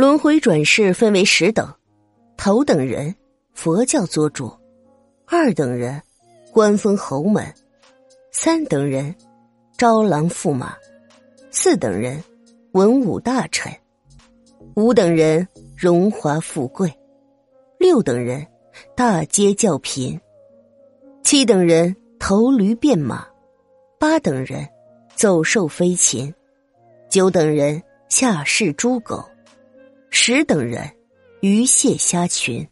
轮回转世分为十等：头等人，佛教做主；二等人，官封侯门；三等人，招郎驸马；四等人，文武大臣；五等人，荣华富贵；六等人，大街叫贫；七等人，头驴变马；八等人，走兽飞禽；九等人，下士猪狗。食等人，鱼蟹虾群。